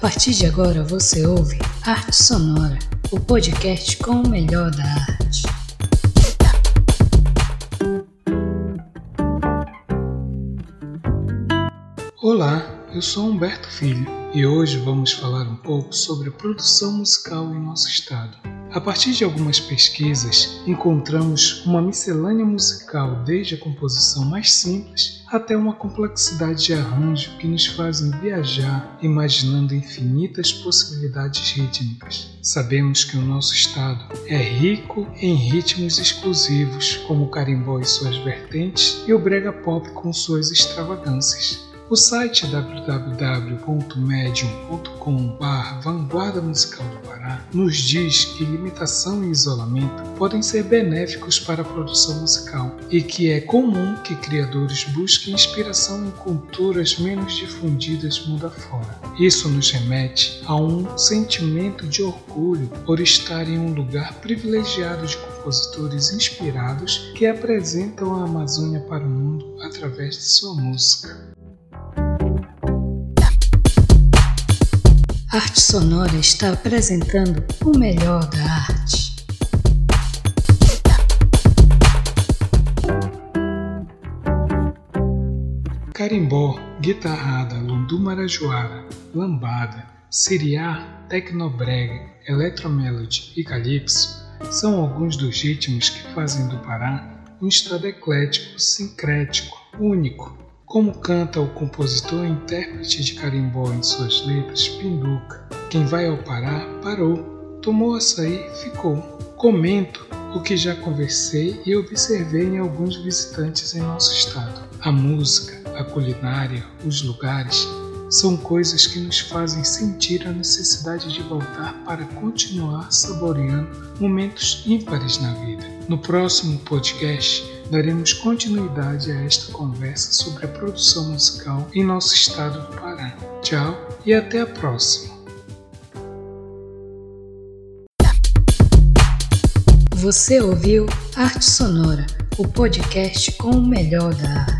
partir de agora você ouve Arte Sonora, o podcast com o melhor da arte. Olá, eu sou Humberto Filho e hoje vamos falar um pouco sobre a produção musical em nosso estado. A partir de algumas pesquisas, encontramos uma miscelânea musical desde a composição mais simples até uma complexidade de arranjo que nos fazem viajar imaginando infinitas possibilidades rítmicas. Sabemos que o nosso estado é rico em ritmos exclusivos, como o carimbó e suas vertentes e o brega pop com suas extravagâncias. O site www.medium.com Vanguarda Musical do Pará nos diz que limitação e isolamento podem ser benéficos para a produção musical e que é comum que criadores busquem inspiração em culturas menos difundidas mundo afora. Isso nos remete a um sentimento de orgulho por estar em um lugar privilegiado de compositores inspirados que apresentam a Amazônia para o mundo através de sua música. Arte Sonora está apresentando o melhor da arte. Carimbó, guitarrada, lundu marajoara, lambada, siriá, tecnobrega, eletromelody e calypso são alguns dos ritmos que fazem do Pará um estado eclético, sincrético, único, como canta o compositor e intérprete de carimbó em suas letras, Pinduca. Quem vai ao Pará, parou. Tomou açaí, ficou. Comento o que já conversei e observei em alguns visitantes em nosso estado. A música, a culinária, os lugares são coisas que nos fazem sentir a necessidade de voltar para continuar saboreando momentos ímpares na vida. No próximo podcast, daremos continuidade a esta conversa sobre a produção musical em nosso estado do Pará. Tchau e até a próxima! Você ouviu Arte Sonora, o podcast com o melhor da arte.